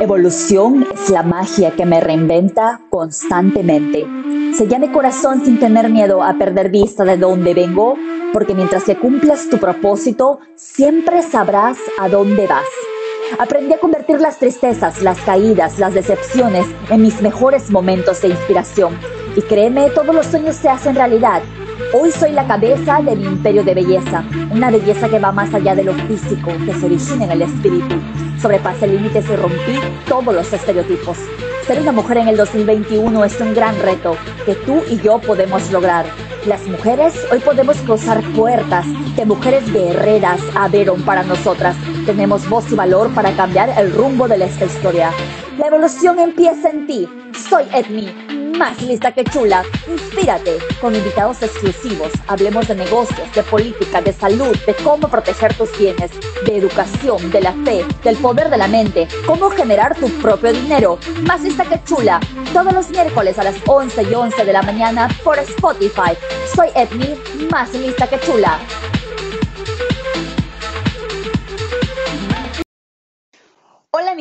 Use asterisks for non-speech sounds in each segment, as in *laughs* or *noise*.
Evolución es la magia que me reinventa constantemente. Sella mi corazón sin tener miedo a perder vista de dónde vengo, porque mientras que cumplas tu propósito, siempre sabrás a dónde vas. Aprendí a convertir las tristezas, las caídas, las decepciones en mis mejores momentos de inspiración. Y créeme, todos los sueños se hacen realidad. Hoy soy la cabeza del imperio de belleza, una belleza que va más allá de lo físico, que se origina en el espíritu. Sobrepasé límites y rompí todos los estereotipos. Ser una mujer en el 2021 es un gran reto que tú y yo podemos lograr. Las mujeres hoy podemos cruzar puertas que mujeres guerreras abrieron para nosotras. Tenemos voz y valor para cambiar el rumbo de esta historia. La evolución empieza en ti. Soy Edmi, más lista que chula. Inspírate con invitados exclusivos. Hablemos de negocios, de política, de salud, de cómo proteger tus bienes, de educación, de la fe, del poder de la mente, cómo generar tu propio dinero. Más lista que chula. Todos los miércoles a las 11 y 11 de la mañana por Spotify. Soy Edmi, más lista que chula.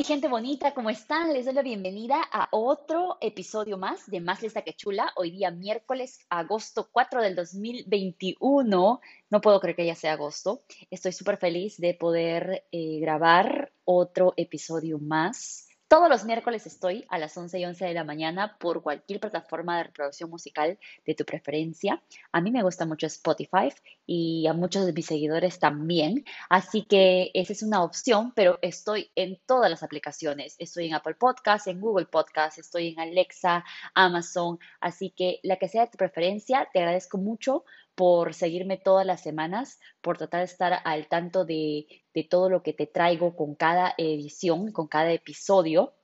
Gente bonita, ¿cómo están? Les doy la bienvenida a otro episodio más de Más Lista que Chula. Hoy día miércoles, agosto 4 del 2021. No puedo creer que ya sea agosto. Estoy súper feliz de poder eh, grabar otro episodio más todos los miércoles estoy a las 11 y 11 de la mañana por cualquier plataforma de reproducción musical de tu preferencia. A mí me gusta mucho Spotify y a muchos de mis seguidores también. Así que esa es una opción, pero estoy en todas las aplicaciones. Estoy en Apple Podcasts, en Google Podcasts, estoy en Alexa, Amazon. Así que la que sea de tu preferencia, te agradezco mucho por seguirme todas las semanas, por tratar de estar al tanto de, todo lo que te traigo con cada edición, con cada episodio.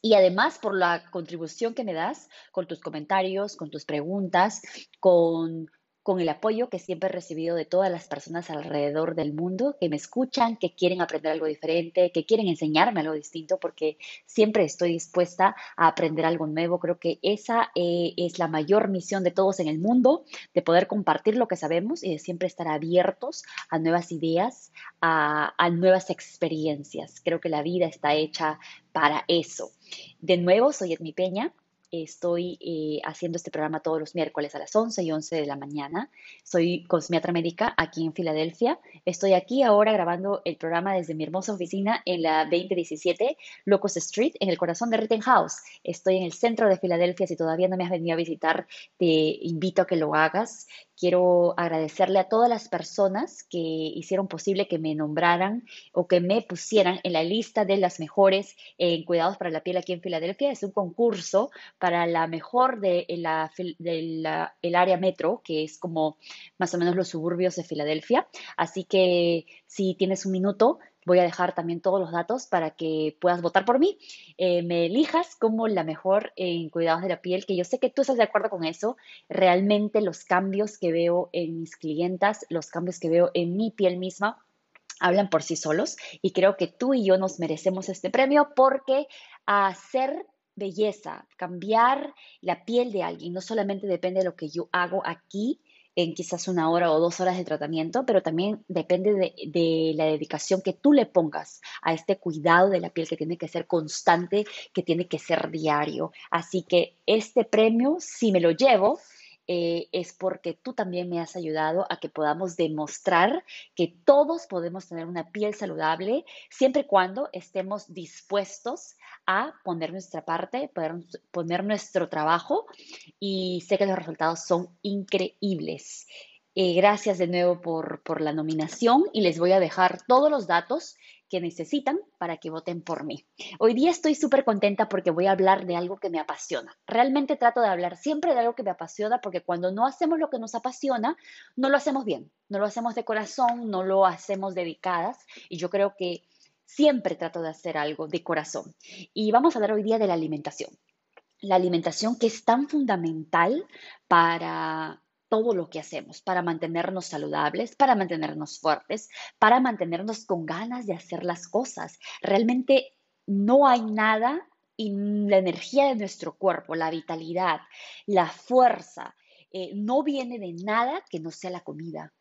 Y además por la contribución que me das con tus comentarios, con tus preguntas, con con el apoyo que siempre he recibido de todas las personas alrededor del mundo que me escuchan, que quieren aprender algo diferente, que quieren enseñarme algo distinto, porque siempre estoy dispuesta a aprender algo nuevo. Creo que esa eh, es la mayor misión de todos en el mundo, de poder compartir lo que sabemos y de siempre estar abiertos a nuevas ideas, a, a nuevas experiencias. Creo que la vida está hecha para eso. De nuevo, soy Edmi Peña Estoy eh, haciendo este programa todos los miércoles a las 11 y 11 de la mañana. Soy cosmiatra médica aquí en Filadelfia. Estoy aquí ahora grabando el programa desde mi hermosa oficina en la 2017 Locust Street, en el corazón de Rittenhouse. Estoy en el centro de Filadelfia. Si todavía no me has venido a visitar, te invito a que lo hagas. Quiero agradecerle a todas las personas que hicieron posible que me nombraran o que me pusieran en la lista de las mejores en cuidados para la piel aquí en Filadelfia. Es un concurso para la mejor de la, el área metro, que es como más o menos los suburbios de Filadelfia. Así que si tienes un minuto, Voy a dejar también todos los datos para que puedas votar por mí. Eh, me elijas como la mejor en cuidados de la piel, que yo sé que tú estás de acuerdo con eso. Realmente los cambios que veo en mis clientas, los cambios que veo en mi piel misma, hablan por sí solos y creo que tú y yo nos merecemos este premio porque hacer belleza, cambiar la piel de alguien, no solamente depende de lo que yo hago aquí en quizás una hora o dos horas de tratamiento, pero también depende de, la dedicación que tú le pongas a este cuidado de la piel que tiene que ser constante, que tiene que ser diario. Así que este premio, si me lo llevo, eh, es porque tú también me has ayudado a que podamos demostrar que todos podemos tener una piel saludable siempre y cuando estemos dispuestos a poner nuestra parte, poner nuestro trabajo y sé que los resultados son increíbles. Eh, gracias de nuevo por, por la nominación y les voy a dejar todos los datos que necesitan para que voten por mí. Hoy día estoy súper contenta porque voy a hablar de algo que me apasiona. Realmente trato de hablar siempre de algo que me apasiona porque cuando no hacemos lo que nos apasiona, no lo hacemos bien, no lo hacemos de corazón, no lo hacemos dedicadas y yo creo que siempre trato de hacer algo de corazón. Y vamos a hablar hoy día de la alimentación. La alimentación que es tan fundamental para todo lo que hacemos para mantenernos saludables, para mantenernos fuertes, para mantenernos con ganas de hacer las cosas. Realmente no hay nada y la energía de nuestro cuerpo, la vitalidad, la fuerza, eh, no viene de nada que no sea la comida.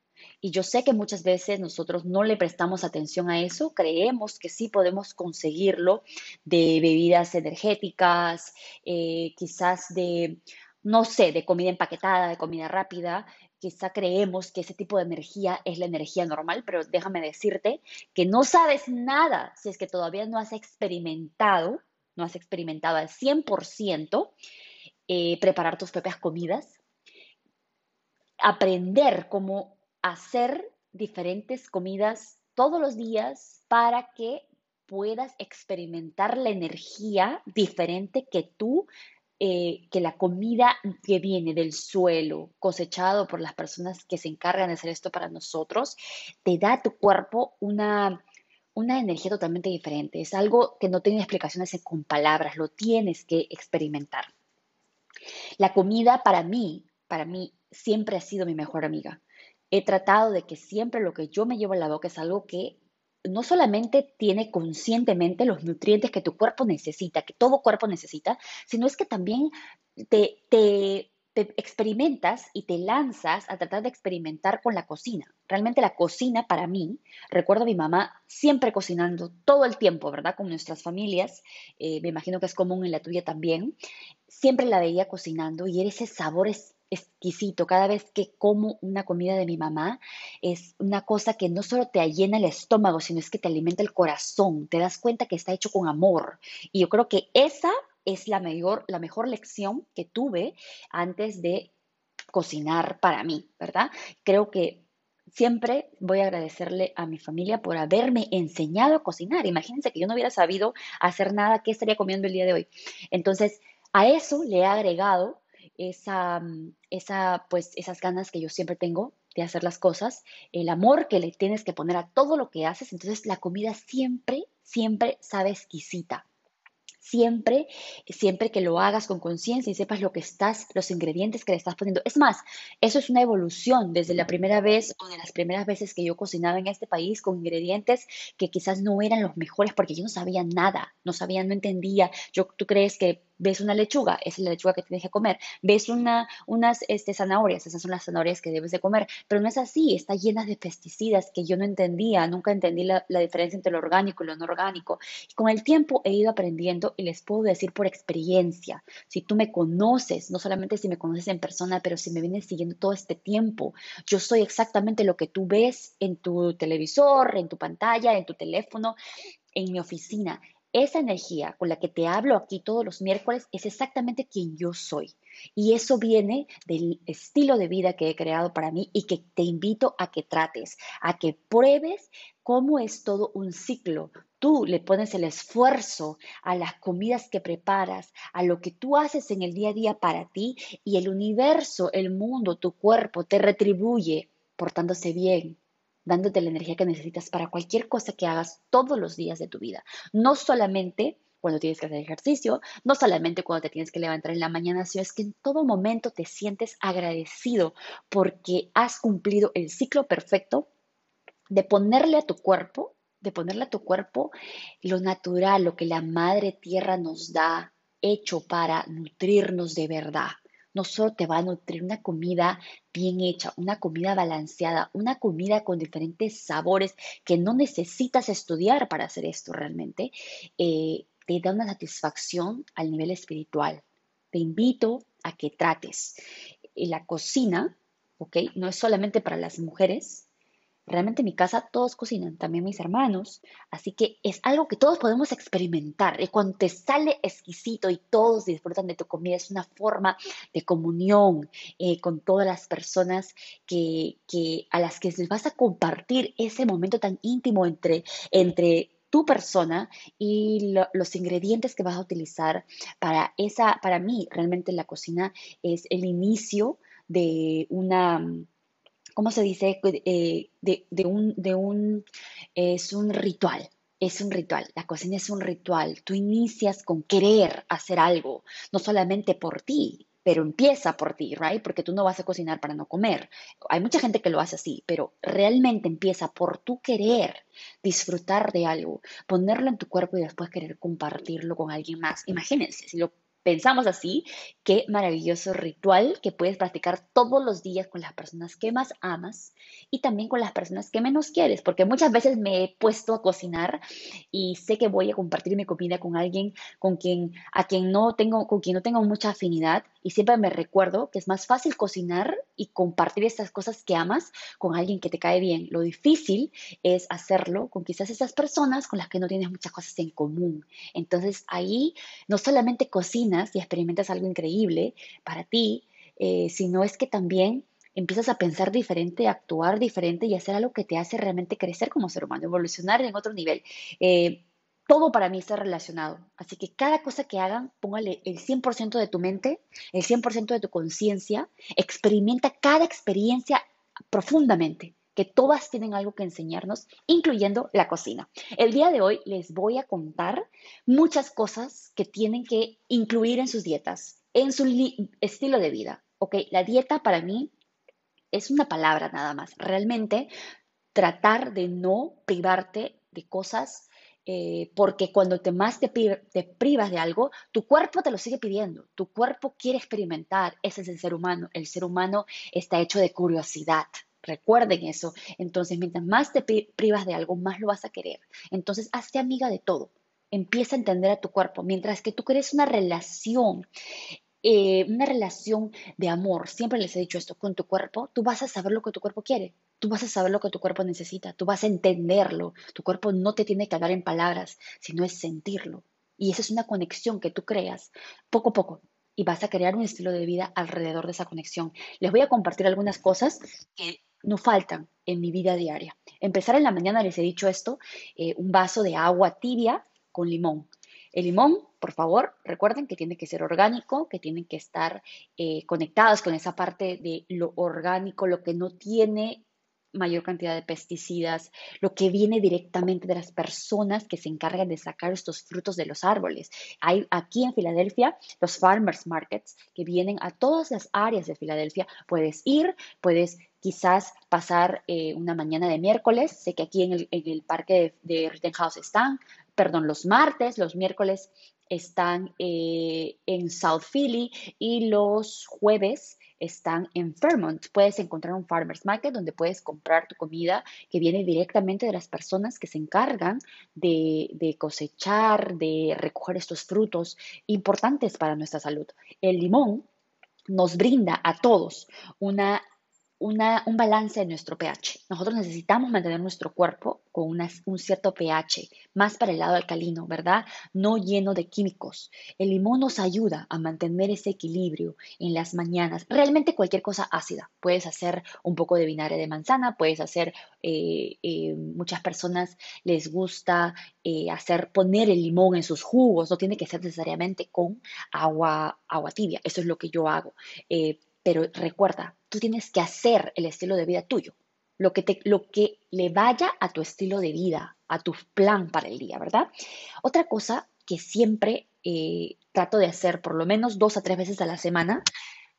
Y yo sé que muchas veces nosotros no le prestamos atención a eso, creemos que sí podemos conseguirlo de bebidas energéticas, eh, quizás de, no sé, de comida empaquetada, de comida rápida. Quizá creemos que ese tipo de energía es la energía normal, pero déjame decirte que no sabes nada si es que todavía no has experimentado, no has experimentado al 100% eh, preparar tus propias comidas, aprender cómo hacer diferentes comidas todos los días para que puedas experimentar la energía diferente que tú, eh, que la comida que viene del suelo, cosechado por las personas que se encargan de hacer esto para nosotros, te da a tu cuerpo una, una energía totalmente diferente. Es algo que no tiene explicaciones con palabras, lo tienes que experimentar. La comida para mí, para mí, siempre ha sido mi mejor amiga he tratado de que siempre lo que yo me llevo a la boca es algo que no solamente tiene conscientemente los nutrientes que tu cuerpo necesita, que todo cuerpo necesita, sino es que también te, te, experimentas y te lanzas a tratar de experimentar con la cocina. Realmente la cocina para mí, recuerdo a mi mamá siempre cocinando todo el tiempo, ¿verdad? Con nuestras familias, eh, me imagino que es común en la tuya también, siempre la veía cocinando y era ese sabor exquisito. Cada vez que como una comida de mi mamá, es una cosa que no solo te llena el estómago, sino es que te alimenta el corazón. Te das cuenta que está hecho con amor. Y yo creo que esa es la mejor, la mejor lección que tuve antes de cocinar para mí, ¿verdad? Creo que siempre voy a agradecerle a mi familia por haberme enseñado a cocinar. Imagínense que yo no hubiera sabido hacer nada, ¿qué estaría comiendo el día de hoy? Entonces, a eso le he agregado esa, mm, esa, pues, esas ganas que yo siempre tengo de hacer las cosas, el amor que le tienes que poner a todo lo que haces, entonces la comida siempre, siempre sabe exquisita. Siempre, siempre que lo hagas con conciencia y sepas lo que estás, los ingredientes que le estás poniendo. Es más, eso es una evolución desde la primera vez o de las primeras veces que yo cocinaba en este país con ingredientes que quizás no eran los mejores porque yo no sabía nada, no sabía, no entendía. Yo, ¿Tú crees que ves una lechuga, esa es la lechuga que tienes que comer. Ves una, unas este, zanahorias, esas son las zanahorias que debes de comer. Pero no es así, está llena de pesticidas que yo no entendía, nunca entendí la, la diferencia entre lo orgánico y lo no orgánico. Y con el tiempo he ido aprendiendo y les puedo decir por experiencia, si tú me conoces, no solamente si me conoces en persona, pero si me vienes siguiendo todo este tiempo, yo soy exactamente lo que tú ves en tu televisor, en tu pantalla, en tu teléfono, en mi oficina. Esa energía con la que te hablo aquí todos los miércoles es exactamente quien yo soy. Y eso viene del estilo de vida que he creado para mí y que te invito a que trates, a que pruebes cómo es todo un ciclo. Tú le pones el esfuerzo a las comidas que preparas, a lo que tú haces en el día a día para ti y el universo, el mundo, tu cuerpo te retribuye portándose bien, dándote la energía que necesitas para cualquier cosa que hagas todos los días de tu vida. No solamente cuando tienes que hacer ejercicio, no solamente cuando te tienes que levantar en la mañana, sino es que en todo momento te sientes agradecido porque has cumplido el ciclo perfecto de ponerle a tu cuerpo, de ponerle a tu cuerpo lo natural, lo que la madre tierra nos da hecho para nutrirnos de verdad no solo te va a nutrir una comida bien hecha, una comida balanceada, una comida con diferentes sabores que no necesitas estudiar para hacer esto realmente, eh, te da una satisfacción al nivel espiritual. Te invito a que trates. La cocina, ¿ok? No es solamente para las mujeres, Realmente en mi casa todos cocinan, también mis hermanos, así que es algo que todos podemos experimentar. Y cuando te sale exquisito y todos disfrutan de tu comida, es una forma de comunión eh, con todas las personas que, a las que les vas a compartir ese momento tan íntimo entre, entre tu persona y los ingredientes que vas a utilizar para esa, para mí realmente la cocina es el inicio de una ¿cómo se dice? Eh, de, un, de un, es un ritual. Es un ritual, la cocina es un ritual. Tú inicias con querer hacer algo, no solamente por ti, pero empieza por ti, ¿right? Porque tú no vas a cocinar para no comer. Hay mucha gente que lo hace así, pero realmente empieza por tu querer disfrutar de algo, ponerlo en tu cuerpo y después querer compartirlo con alguien más. Imagínense, si lo pensamos así, qué maravilloso ritual que puedes practicar todos los días con las personas que más amas y también con las personas que menos quieres, porque muchas veces me he puesto a cocinar y sé que voy a compartir mi comida con alguien con quien a quien no tengo con quien no tengo mucha afinidad y siempre me recuerdo que es más fácil cocinar y compartir estas cosas que amas con alguien que te cae bien. Lo difícil es hacerlo con quizás esas personas con las que no tienes muchas cosas en común. Entonces ahí no solamente y experimentas algo increíble para ti, eh, sino es que también empiezas a pensar diferente, a actuar diferente y hacer algo que te hace realmente crecer como ser humano, evolucionar en otro nivel. Eh, todo para mí está relacionado. Así que cada cosa que hagan, póngale el 100% de tu mente, el 100% de tu conciencia, experimenta cada experiencia profundamente, que todas tienen algo que enseñarnos, incluyendo la cocina. El día de hoy les voy a contar muchas cosas que tienen que incluir en sus dietas, en su estilo de vida. Ok, la dieta para mí es una palabra nada más. Realmente tratar de no privarte de cosas eh, porque cuando te más te, te, privas de algo, tu cuerpo te lo sigue pidiendo, tu cuerpo quiere experimentar, ese es el ser humano, el ser humano está hecho de curiosidad. Recuerden eso. Entonces, mientras más te privas de algo, más lo vas a querer. Entonces, hazte amiga de todo. Empieza a entender a tu cuerpo. Mientras que tú crees una relación eh, una relación de amor, siempre les he dicho esto, con tu cuerpo, tú vas a saber lo que tu cuerpo quiere, tú vas a saber lo que tu cuerpo necesita, tú vas a entenderlo, tu cuerpo no te tiene que hablar en palabras, sino es sentirlo. Y esa es una conexión que tú creas poco a poco y vas a crear un estilo de vida alrededor de esa conexión. Les voy a compartir algunas cosas que no faltan en mi vida diaria. Empezar en la mañana, les he dicho esto, eh, un vaso de agua tibia con limón. El limón, por favor, recuerden que tiene que ser orgánico, que tienen que estar eh, conectados con esa parte de lo orgánico, lo que no tiene mayor cantidad de pesticidas, lo que viene directamente de las personas que se encargan de sacar estos frutos de los árboles. Hay aquí en Filadelfia los farmers markets que vienen a todas las áreas de Filadelfia. Puedes ir, puedes quizás pasar eh, una mañana de miércoles. Sé que aquí en el, parque de, Rittenhouse están perdón, los martes, los miércoles están eh, en South Philly y los jueves están en Fairmont. Puedes encontrar un farmers market donde puedes comprar tu comida que viene directamente de las personas que se encargan de, de cosechar, de recoger estos frutos importantes para nuestra salud. El limón nos brinda a todos una un balance de nuestro pH. Nosotros necesitamos mantener nuestro cuerpo con un cierto pH, más para el lado alcalino, ¿verdad? No lleno de químicos. El limón nos ayuda a mantener ese equilibrio en las mañanas. Realmente cualquier cosa ácida. Puedes hacer un poco de vinagre de manzana, puedes hacer, eh, eh, muchas personas les gusta eh, hacer, poner el limón en sus jugos, no tiene que ser necesariamente con agua, agua tibia. Eso es lo que yo hago. Pero recuerda, tú tienes que hacer el estilo de vida tuyo, lo que, te, lo que le vaya a tu estilo de vida, a tu plan para el día, ¿verdad? Otra cosa que siempre eh, trato de hacer por lo menos dos a tres veces a la semana,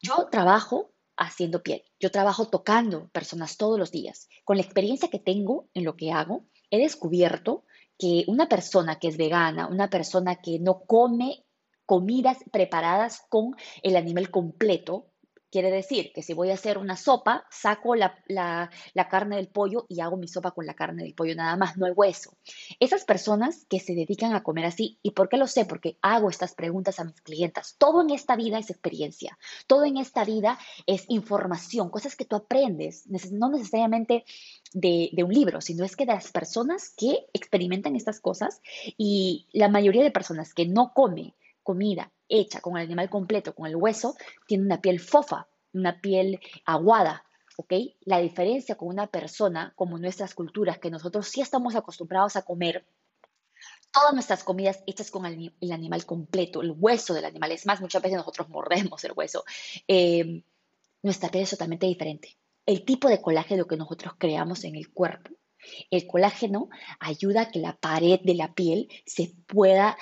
yo trabajo haciendo piel, yo trabajo tocando personas todos los días. Con la experiencia que tengo en lo que hago, he descubierto que una persona que es vegana, una persona que no come comidas preparadas con el animal completo, Quiere decir que si voy a hacer una sopa, saco la, carne del pollo y hago mi sopa con la carne del pollo nada más, no hay hueso. Esas personas que se dedican a comer así, ¿y por qué lo sé? Porque hago estas preguntas a mis clientas. Todo en esta vida es experiencia, todo en esta vida es información, cosas que tú aprendes, no necesariamente de, un libro, sino es que de las personas que experimentan estas cosas y la mayoría de personas que no come comida hecha con el animal completo, con el hueso, tiene una piel fofa, una piel aguada, ¿ok? La diferencia con una persona, como nuestras culturas, que nosotros sí estamos acostumbrados a comer, todas nuestras comidas hechas con el, animal completo, el hueso del animal, es más, muchas veces nosotros mordemos el hueso, eh, nuestra piel es totalmente diferente. El tipo de colágeno que nosotros creamos en el cuerpo el colágeno ayuda a que la pared de la piel se pueda,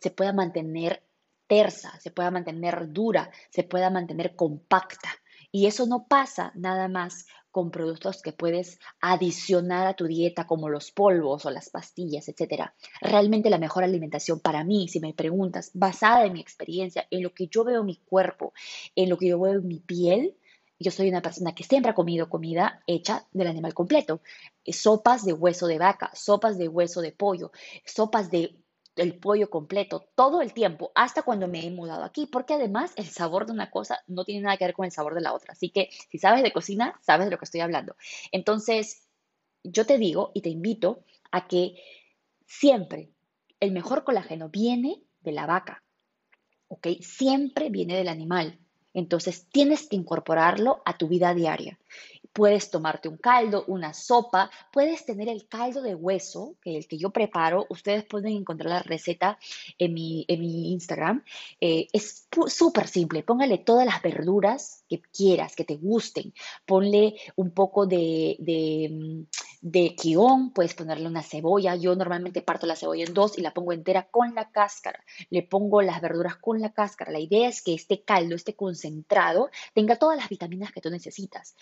se pueda mantener tersa, se pueda mantener dura, se pueda mantener compacta. Y eso no pasa nada más con productos que puedes adicionar a tu dieta como los polvos o las pastillas, etc. Realmente la mejor alimentación para mí, si me preguntas, basada en mi experiencia, en lo que yo veo en mi cuerpo, en lo que yo veo en mi piel, yo soy una persona que siempre ha comido comida hecha del animal completo. Sopas de hueso de vaca, sopas de hueso de pollo, sopas de el pollo completo todo el tiempo, hasta cuando me he mudado aquí, porque además el sabor de una cosa no tiene nada que ver con el sabor de la otra. Así que si sabes de cocina, sabes de lo que estoy hablando. Entonces, yo te digo y te invito a que siempre el mejor colágeno viene de la vaca, ¿ok? Siempre viene del animal. Entonces tienes que incorporarlo a tu vida diaria. Puedes tomarte un caldo, una sopa, puedes tener el caldo de hueso, que el que yo preparo, ustedes pueden encontrar la receta en mi, en mi Instagram. Eh, es súper simple, póngale todas las verduras que quieras, que te gusten, ponle un poco de, de mm, de puedes ponerle una cebolla. Yo normalmente parto la cebolla en dos y la pongo entera con la cáscara. Le pongo las verduras con la cáscara. La idea es que este caldo, este concentrado, tenga todas las vitaminas que tú necesitas.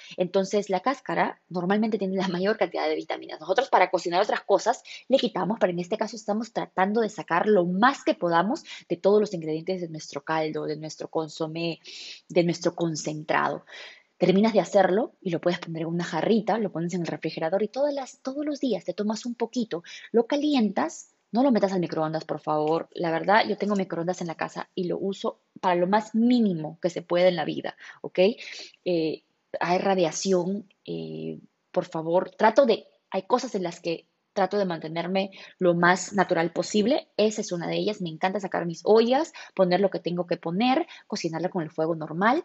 La cáscara normalmente tiene la mayor cantidad de vitaminas. Nosotros para cocinar otras cosas le quitamos, pero en este caso estamos tratando de sacar lo más que podamos de todos los ingredientes de nuestro caldo, de nuestro consomé, de nuestro concentrado. Terminas de hacerlo y lo puedes poner en una jarrita, lo pones en el refrigerador y todas las, todos los días te tomas un poquito, lo calientas, no lo metas al microondas, por favor. La verdad, yo tengo microondas en la casa y lo uso para lo más mínimo que se puede en la vida, ¿ok? Eh, hay radiación, eh, por favor, trato de, hay cosas en las que trato de mantenerme lo más natural posible. Esa es una de ellas. Me encanta sacar mis ollas, poner lo que tengo que poner, cocinarla con el fuego normal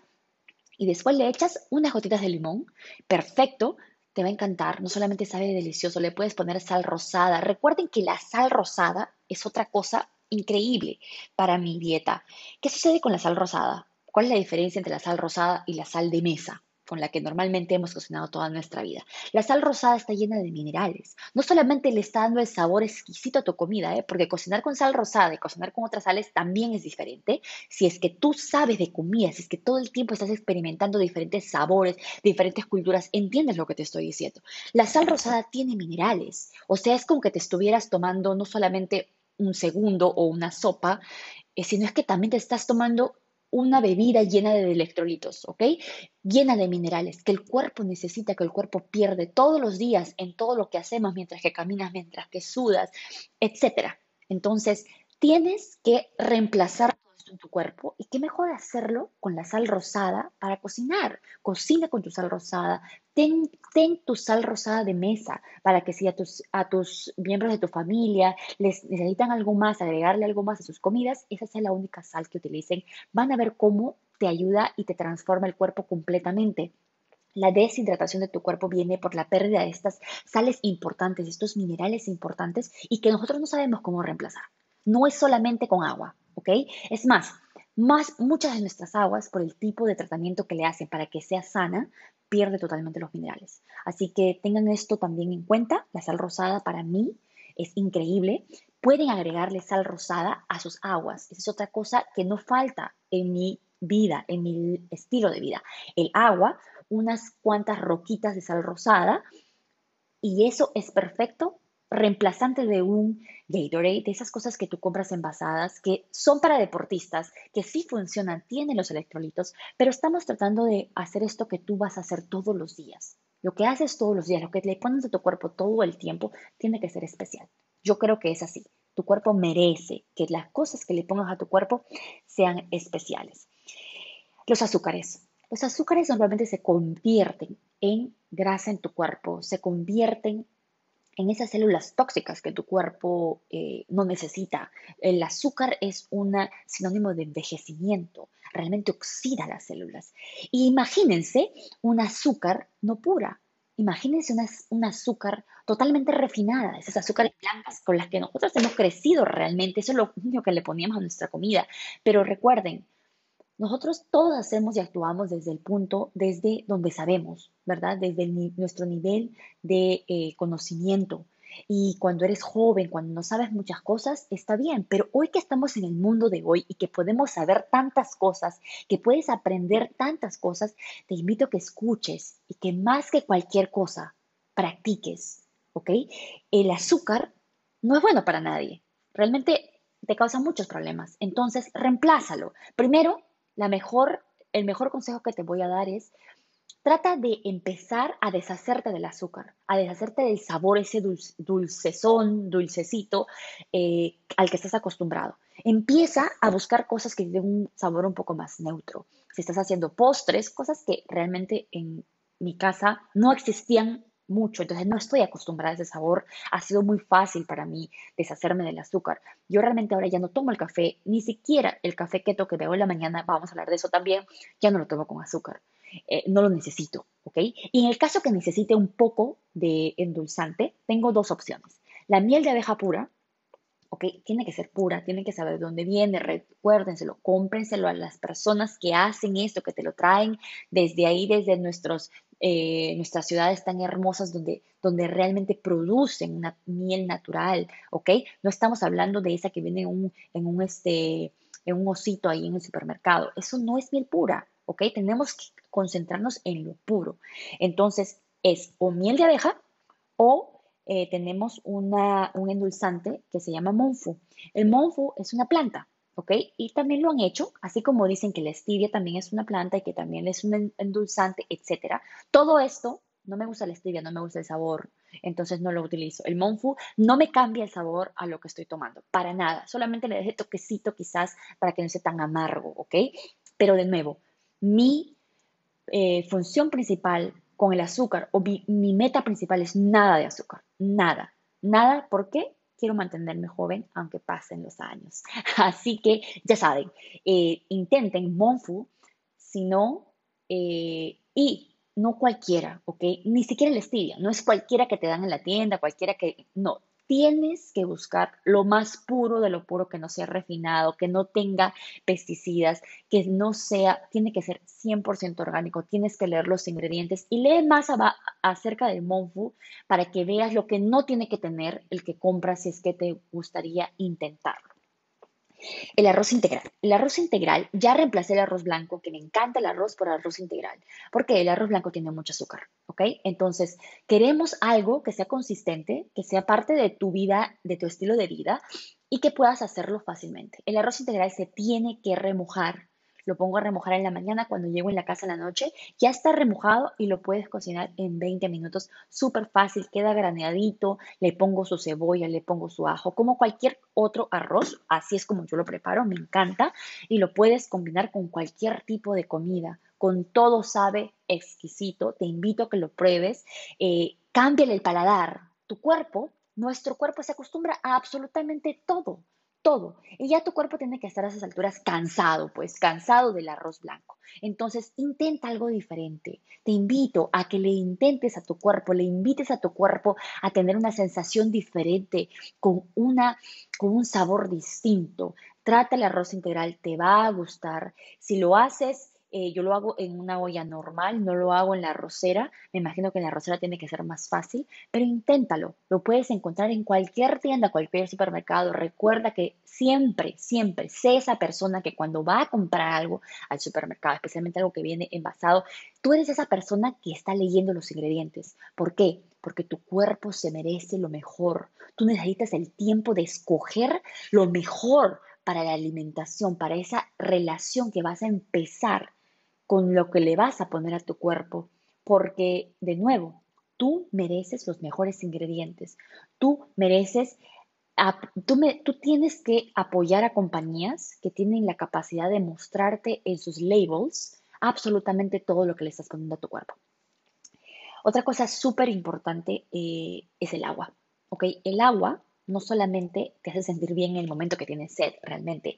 y después le echas unas gotitas de limón, perfecto, te va a encantar, no solamente sabe delicioso, le puedes poner sal rosada. Recuerden que la sal rosada es otra cosa increíble para mi dieta. ¿Qué sucede con la sal rosada? ¿Cuál es la diferencia entre la sal rosada y la sal de mesa? Con la que normalmente hemos cocinado toda nuestra vida. La sal rosada está llena de minerales. No solamente le está dando el sabor exquisito a tu comida, ¿eh? porque cocinar con sal rosada y cocinar con otras sales también es diferente. Si es que tú sabes de comida, si es que todo el tiempo estás experimentando diferentes sabores, diferentes culturas, entiendes lo que te estoy diciendo. La sal rosada tiene minerales, o sea, es como que te estuvieras tomando no solamente un segundo o una sopa, eh, sino es que también te estás tomando una bebida llena de electrolitos, ¿ok? Llena de minerales que el cuerpo necesita, que el cuerpo pierde todos los días en todo lo que hacemos mientras que caminas, mientras que sudas, etc. Entonces, tienes que reemplazar en tu cuerpo y qué mejor hacerlo con la sal rosada para cocinar. Cocina con tu sal rosada, ten, tu sal rosada de mesa para que si a tus, a tus miembros de tu familia les necesitan algo más, agregarle algo más a sus comidas, esa sea la única sal que utilicen. Van a ver cómo te ayuda y te transforma el cuerpo completamente. La deshidratación de tu cuerpo viene por la pérdida de estas sales importantes, estos minerales importantes y que nosotros no sabemos cómo reemplazar. No es solamente con agua, ¿ok? Es más, más, muchas de nuestras aguas, por el tipo de tratamiento que le hacen para que sea sana, pierde totalmente los minerales. Así que tengan esto también en cuenta. La sal rosada para mí es increíble. Pueden agregarle sal rosada a sus aguas. Esa es otra cosa que no falta en mi vida, en mi estilo de vida. El agua, unas cuantas roquitas de sal rosada y eso es perfecto reemplazante de un Gatorade, de esas cosas que tú compras envasadas, que son para deportistas, que sí funcionan, tienen los electrolitos, pero estamos tratando de hacer esto que tú vas a hacer todos los días. Lo que haces todos los días, lo que le pones a tu cuerpo todo el tiempo, tiene que ser especial. Yo creo que es así. Tu cuerpo merece que las cosas que le pongas a tu cuerpo sean especiales. Los azúcares. Los azúcares normalmente se convierten en grasa en tu cuerpo, se convierten en esas células tóxicas que tu cuerpo eh, no necesita. El azúcar es un sinónimo de envejecimiento, realmente oxida las células. Y imagínense un azúcar no pura. Imagínense un azúcar totalmente refinada, esas azúcares blancas con las que nosotros hemos crecido realmente. Eso es lo único que le poníamos a nuestra comida. Pero recuerden, nosotros todos hacemos y actuamos desde el punto, desde donde sabemos, ¿verdad? Desde nuestro nivel de eh, conocimiento. Y cuando eres joven, cuando no sabes muchas cosas, está bien. Pero hoy que estamos en el mundo de hoy y que podemos saber tantas cosas, que puedes aprender tantas cosas, te invito a que escuches y que más que cualquier cosa, practiques. ¿Ok? El azúcar no es bueno para nadie. Realmente te causa muchos problemas. Entonces, reemplázalo. Primero, la mejor, el mejor consejo que te voy a dar es Trata de empezar a deshacerte del azúcar, a deshacerte del sabor, ese dulcezón, dulcecito eh, al que estás acostumbrado. Empieza a buscar cosas que den un sabor un poco más neutro. Si estás haciendo postres, cosas que realmente en mi casa no existían mucho, entonces no estoy acostumbrada a ese sabor. Ha sido muy fácil para mí deshacerme del azúcar. Yo realmente ahora ya no tomo el café, ni siquiera el café keto que veo en la mañana, vamos a hablar de eso también, ya no lo tomo con azúcar. Eh, no lo necesito, ¿ok? Y en el caso que necesite un poco de endulzante, tengo dos opciones. La miel de abeja pura, ¿ok? Tiene que ser pura, tienen que saber de dónde viene, recuérdenselo, cómprenselo a las personas que hacen esto, que te lo traen desde ahí, desde nuestros, eh, nuestras ciudades tan hermosas donde, donde realmente producen una miel natural, ¿ok? No estamos hablando de esa que viene en un, este, en un osito ahí en el supermercado. Eso no es miel pura, ¿ok? Tenemos que concentrarnos en lo puro. Entonces, es o miel de abeja o eh, tenemos una, un endulzante que se llama monfu. El monfu es una planta, Y también lo han hecho, así como dicen que la stevia también es una planta y que también es un endulzante, etc. Todo esto, no me gusta la stevia, no me gusta el sabor, entonces no lo utilizo. El monfu no me cambia el sabor a lo que estoy tomando, para nada. Solamente le deje toquecito quizás para que no sea tan amargo, ¿ok? Pero de nuevo, mi eh, función principal con el azúcar o mi, meta principal es nada de azúcar, nada, nada, ¿por qué? Quiero mantenerme joven aunque pasen los años. *laughs* Así que ya saben, eh, intenten Monfu, si no, eh, y no cualquiera, ¿ok? Ni siquiera el stevia, no es cualquiera que te dan en la tienda, cualquiera que, no, tienes que buscar lo más puro de lo puro, que no sea refinado, que no tenga pesticidas, que no sea, tiene que ser 100% orgánico, tienes que leer los ingredientes y lee más acerca del Monfu para que veas lo que no tiene que tener el que compras si es que te gustaría intentarlo. El arroz integral. El arroz integral, ya reemplacé el arroz blanco, que me encanta el arroz por arroz integral, porque el arroz blanco tiene mucho azúcar, ¿ok? Entonces, queremos algo que sea consistente, que sea parte de tu vida, de tu estilo de vida y que puedas hacerlo fácilmente. El arroz integral se tiene que remojar lo pongo a remojar en la mañana, cuando llego en la casa en la noche, ya está remojado y lo puedes cocinar en 20 minutos. Súper fácil, queda graneadito, le pongo su cebolla, le pongo su ajo, como cualquier otro arroz, así es como yo lo preparo, me encanta, y lo puedes combinar con cualquier tipo de comida. Con todo sabe exquisito, te invito a que lo pruebes. Eh, cámbiale el paladar. Tu cuerpo, nuestro cuerpo se acostumbra a absolutamente todo todo. Y ya tu cuerpo tiene que estar a esas alturas cansado, pues cansado del arroz blanco. Entonces, intenta algo diferente. Te invito a que le intentes a tu cuerpo, le invites a tu cuerpo a tener una sensación diferente, con, una, con un sabor distinto. Trata el arroz integral, te va a gustar. Si lo haces eh, yo lo hago en una olla normal, no lo hago en la arrocera. Me imagino que en la arrocera tiene que ser más fácil, pero inténtalo. Lo puedes encontrar en cualquier tienda, cualquier supermercado. Recuerda que siempre, siempre sé esa persona que cuando va a comprar algo al supermercado, especialmente algo que viene envasado, tú eres esa persona que está leyendo los ingredientes. ¿Por qué? Porque tu cuerpo se merece lo mejor. Tú necesitas el tiempo de escoger lo mejor para la alimentación, para esa relación que vas a empezar con lo que le vas a poner a tu cuerpo, porque de nuevo, tú mereces los mejores ingredientes, tú mereces, tú, tú tienes que apoyar a compañías que tienen la capacidad de mostrarte en sus labels absolutamente todo lo que le estás poniendo a tu cuerpo. Otra cosa súper importante eh, es el agua. ¿ok? El agua no solamente te hace sentir bien en el momento que tienes sed, realmente.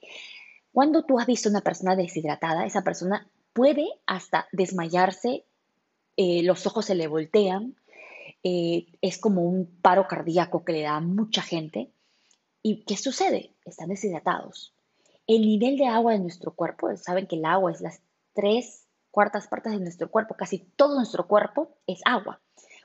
Cuando tú has visto una persona deshidratada, esa persona puede hasta desmayarse, eh, los ojos se le voltean, eh, es como un paro cardíaco que le da a mucha gente. ¿Y qué sucede? Están deshidratados. El nivel de agua de nuestro cuerpo, saben que el agua es las tres cuartas partes de nuestro cuerpo, casi todo nuestro cuerpo es agua.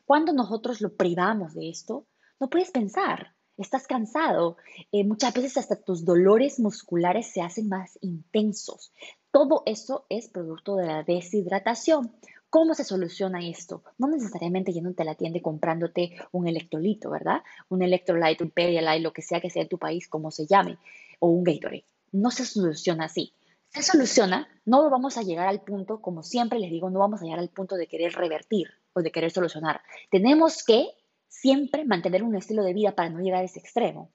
Cuando nosotros lo privamos de esto, no puedes pensar, estás cansado, eh, muchas veces hasta tus dolores musculares se hacen más intensos. Todo eso es producto de la deshidratación. ¿Cómo se soluciona esto? No necesariamente yéndote a la tienda comprándote un electrolito, ¿verdad? Un electrolyte, un Pedialyte, lo que sea que sea en tu país, como se llame, o un Gatorade. No se soluciona así. Se soluciona, no vamos a llegar al punto, como siempre les digo, no vamos a llegar al punto de querer revertir o de querer solucionar. Tenemos que siempre mantener un estilo de vida para no llegar a ese extremo.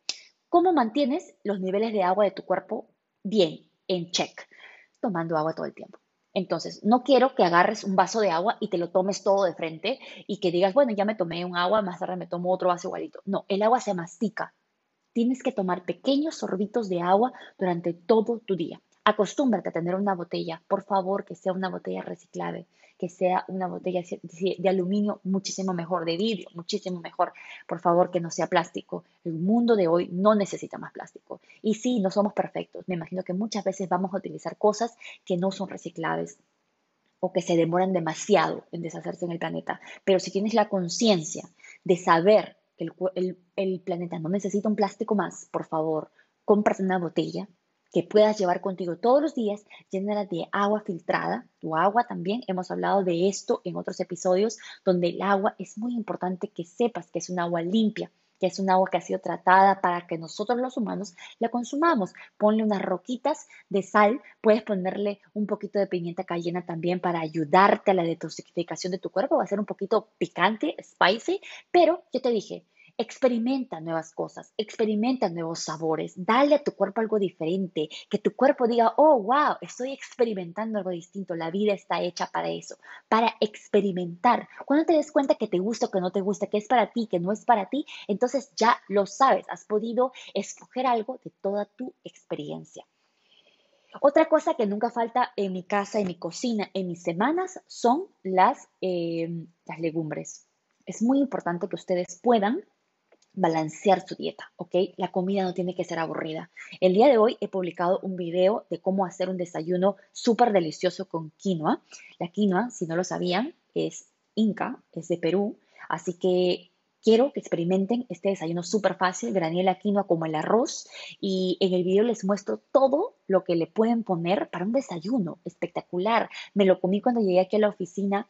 ¿Cómo mantienes los niveles de agua de tu cuerpo bien, en check? Tomando agua todo el tiempo. Entonces, no quiero que agarres un vaso de agua y te lo tomes todo de frente y que digas, bueno, ya me tomé un agua, más tarde me tomo otro vaso igualito. No, el agua se mastica. Tienes que tomar pequeños sorbitos de agua durante todo tu día. Acostúmbrate a tener una botella, por favor, que sea una botella reciclable, que sea una botella de aluminio muchísimo mejor, de vidrio muchísimo mejor. Por favor, que no sea plástico. El mundo de hoy no necesita más plástico. Y sí, no somos perfectos. Me imagino que muchas veces vamos a utilizar cosas que no son reciclables o que se demoran demasiado en deshacerse en el planeta. Pero si tienes la conciencia de saber que el, el planeta no necesita un plástico más, por favor, cómprate una botella que puedas llevar contigo todos los días, llénala de agua filtrada. Tu agua también, hemos hablado de esto en otros episodios, donde el agua es muy importante que sepas que es un agua limpia, que es un agua que ha sido tratada para que nosotros los humanos la consumamos. Ponle unas roquitas de sal, puedes ponerle un poquito de pimienta cayena también para ayudarte a la detoxificación de tu cuerpo. Va a ser un poquito picante, spicy, pero yo te dije, Experimenta nuevas cosas, experimenta nuevos sabores, dale a tu cuerpo algo diferente, que tu cuerpo diga, oh, wow, estoy experimentando algo distinto, la vida está hecha para eso, para experimentar. Cuando te des cuenta que te gusta o que no te gusta, que es para ti, que no es para ti, entonces ya lo sabes, has podido escoger algo de toda tu experiencia. Otra cosa que nunca falta en mi casa, en mi cocina, en mis semanas, son las, eh, las legumbres. Es muy importante que ustedes puedan balancear su dieta, ¿ok? La comida no tiene que ser aburrida. El día de hoy he publicado un video de cómo hacer un desayuno súper delicioso con quinoa. La quinoa, si no lo sabían, es inca, es de Perú, así que quiero que experimenten este desayuno súper fácil, granel la quinoa como el arroz y en el video les muestro todo lo que le pueden poner para un desayuno espectacular. Me lo comí cuando llegué aquí a la oficina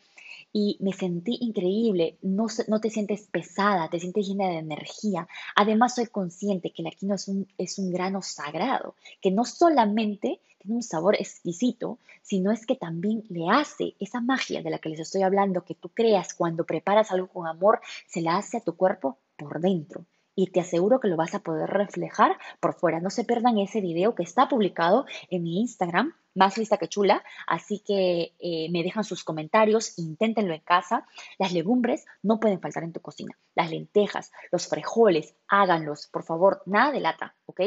y me sentí increíble. No, no te sientes pesada, te sientes llena de energía. Además, soy consciente que la quinoa es un, es un grano sagrado, que no solamente tiene un sabor exquisito, sino es que también le hace esa magia de la que les estoy hablando, que tú creas cuando preparas algo con amor, se la hace a tu cuerpo por dentro y te aseguro que lo vas a poder reflejar por fuera. No se pierdan ese video que está publicado en mi Instagram, más lista que chula, así que eh, me dejan sus comentarios, inténtenlo en casa. Las legumbres no pueden faltar en tu cocina. Las lentejas, los frijoles, háganlos, por favor, nada de lata, ¿ok?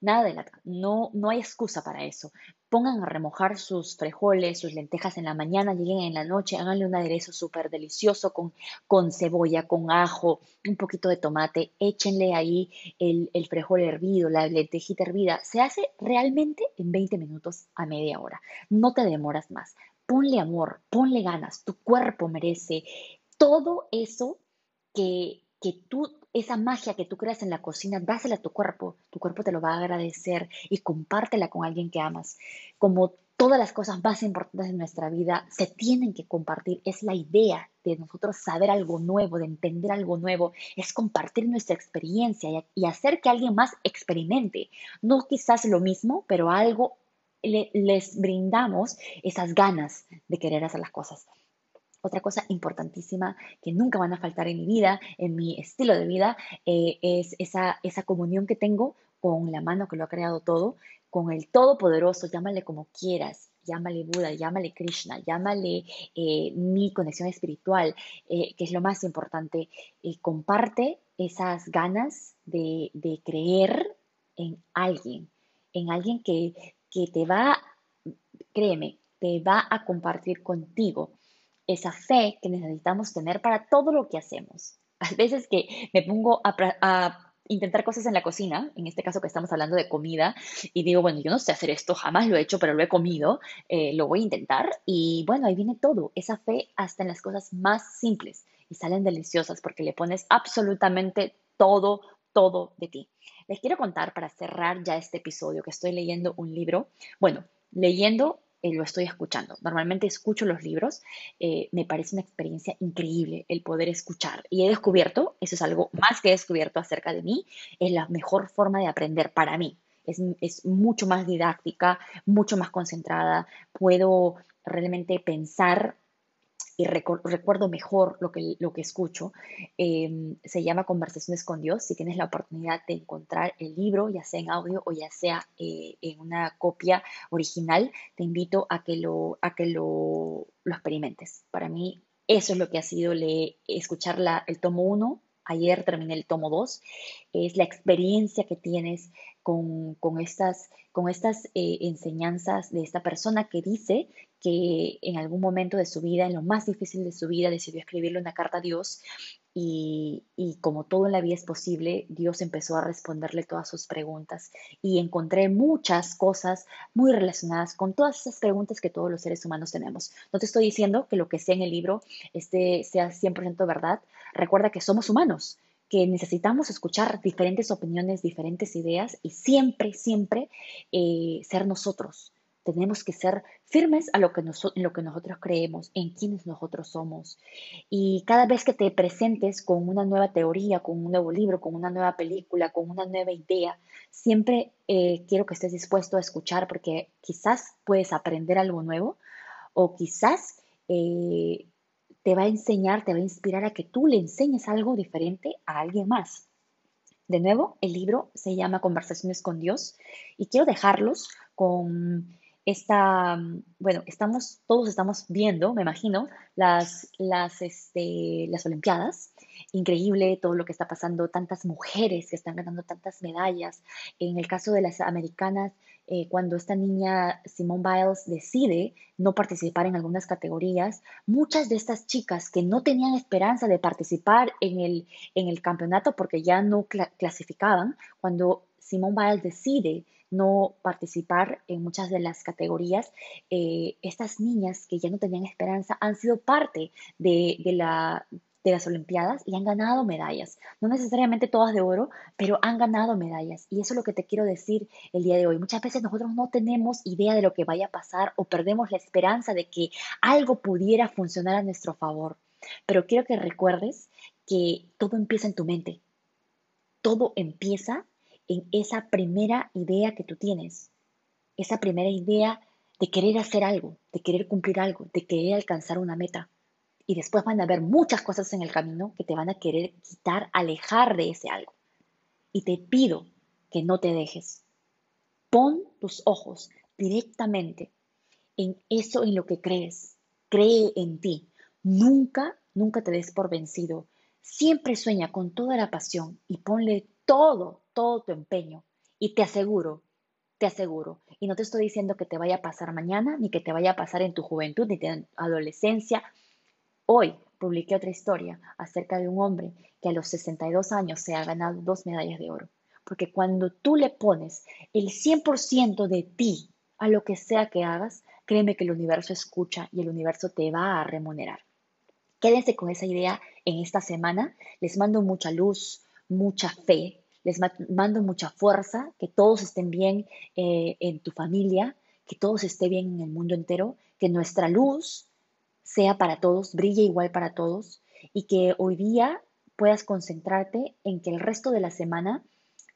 Nada de lata, no, no hay excusa para eso pongan a remojar sus frijoles, sus lentejas en la mañana, lleguen en la noche, háganle un aderezo súper delicioso con, con cebolla, con ajo, un poquito de tomate, échenle ahí el, el frijol hervido, la lentejita hervida. Se hace realmente en 20 minutos a media hora. No te demoras más. Ponle amor, ponle ganas, tu cuerpo merece todo eso que, que tú esa magia que tú creas en la cocina, dásela a tu cuerpo, tu cuerpo te lo va a agradecer y compártela con alguien que amas. Como todas las cosas más importantes de nuestra vida se tienen que compartir, es la idea de nosotros saber algo nuevo, de entender algo nuevo, es compartir nuestra experiencia y, hacer que alguien más experimente. No quizás lo mismo, pero algo les brindamos esas ganas de querer hacer las cosas. Otra cosa importantísima que nunca van a faltar en mi vida, en mi estilo de vida, eh, es esa, esa comunión que tengo con la mano que lo ha creado todo, con el Todopoderoso, llámale como quieras, llámale Buda, llámale Krishna, llámale eh, mi conexión espiritual, eh, que es lo más importante. comparte esas ganas de, de, creer en alguien, en alguien que, que te va, créeme, te va a compartir contigo esa fe que necesitamos tener para todo lo que hacemos. A veces que me pongo a, intentar cosas en la cocina, en este caso que estamos hablando de comida, y digo, bueno, yo no sé hacer esto, jamás lo he hecho, pero lo he comido, eh, lo voy a intentar, y bueno, ahí viene todo, esa fe hasta en las cosas más simples, y salen deliciosas porque le pones absolutamente todo, todo de ti. Les quiero contar para cerrar ya este episodio que estoy leyendo un libro. Bueno, leyendo eh, lo estoy escuchando. Normalmente escucho los libros. Eh, me parece una experiencia increíble el poder escuchar. Y he descubierto, eso es algo más que he descubierto acerca de mí, es la mejor forma de aprender para mí. Es, es mucho más didáctica, mucho más concentrada. Puedo realmente pensar y recuerdo mejor lo que, lo que escucho. Em, se llama Conversaciones con Dios. Si tienes la oportunidad de encontrar el libro, ya sea en audio o ya sea eh, en una copia original, te invito a que lo, a que lo, lo experimentes. Para mí, eso es lo que ha sido escuchar la, el tomo 1 ayer terminé el tomo 2, es la experiencia que tienes con, estas, con estas eh, enseñanzas de esta persona que dice que en algún momento de su vida, en lo más difícil de su vida, decidió escribirle una carta a Dios y, como todo en la vida es posible, Dios empezó a responderle todas sus preguntas y encontré muchas cosas muy relacionadas con todas esas preguntas que todos los seres humanos tenemos. No te estoy diciendo que lo que sea en el libro este, sea 100% verdad. Recuerda que somos humanos, que necesitamos escuchar diferentes opiniones, diferentes ideas y siempre, siempre eh, ser nosotros tenemos que ser firmes a lo que en lo que nosotros creemos, en quienes nosotros somos. Y cada vez que te presentes con una nueva teoría, con un nuevo libro, con una nueva película, con una nueva idea, siempre eh, quiero que estés dispuesto a escuchar porque quizás puedes aprender algo nuevo o quizás eh, te va a enseñar, te va a inspirar a que tú le enseñes algo diferente a alguien más. De nuevo, el libro se llama Conversaciones con Dios y quiero dejarlos con esta, bueno, estamos, todos estamos viendo, me imagino, las, las, este, las Olimpiadas. Increíble todo lo que está pasando, tantas mujeres que están ganando tantas medallas. En el caso de las americanas, eh, cuando esta niña Simone Biles decide no participar en algunas categorías, muchas de estas chicas que no tenían esperanza de participar en el, en el campeonato porque ya no clasificaban, cuando Simone Biles decide no participar en muchas de las categorías, eh, estas niñas que ya no tenían esperanza han sido parte de, la, de las Olimpiadas y han ganado medallas. No necesariamente todas de oro, pero han ganado medallas. Y eso es lo que te quiero decir el día de hoy. Muchas veces nosotros no tenemos idea de lo que vaya a pasar o perdemos la esperanza de que algo pudiera funcionar a nuestro favor. Pero quiero que recuerdes que todo empieza en tu mente. Todo empieza en esa primera idea que tú tienes, esa primera idea de querer hacer algo, de querer cumplir algo, de querer alcanzar una meta. Y después van a haber muchas cosas en el camino que te van a querer quitar, alejar de ese algo. Y te pido que no te dejes. Pon tus ojos directamente en eso en lo que crees. Cree en ti. Nunca, nunca te des por vencido. Siempre sueña con toda la pasión y ponle todo, todo tu empeño. Y te aseguro, te aseguro, y no te estoy diciendo que te vaya a pasar mañana, ni que te vaya a pasar en tu juventud, ni en tu adolescencia. Hoy publiqué otra historia acerca de un hombre que a los 62 años se ha ganado dos medallas de oro. Porque cuando tú le pones el 100% de ti a lo que sea que hagas, créeme que el universo escucha y el universo te va a remunerar. Quédense con esa idea en esta semana. Les mando mucha luz, mucha fe, les mando mucha fuerza, que todos estén bien eh, en tu familia, que todos esté bien en el mundo entero, que nuestra luz sea para todos, brille igual para todos y que hoy día puedas concentrarte en que el resto de la semana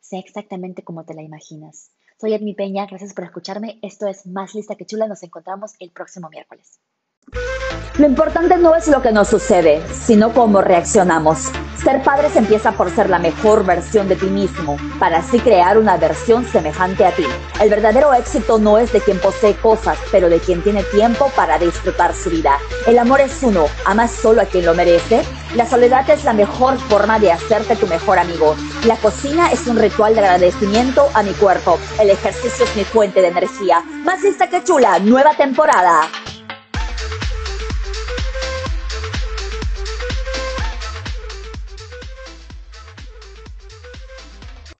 sea exactamente como te la imaginas. Soy Edmi Peña, gracias por escucharme. Esto es Más Lista que Chula. Nos encontramos el próximo miércoles. Lo importante no es lo que nos sucede, sino cómo reaccionamos. Ser padres empieza por ser la mejor versión de ti mismo, para así crear una versión semejante a ti. El verdadero éxito no es de quien posee cosas, pero de quien tiene tiempo para disfrutar su vida. El amor es uno, amas solo a quien lo merece. La soledad es la mejor forma de hacerte tu mejor amigo. La cocina es un ritual de agradecimiento a mi cuerpo. El ejercicio es mi fuente de energía. Más lista que chula, nueva temporada.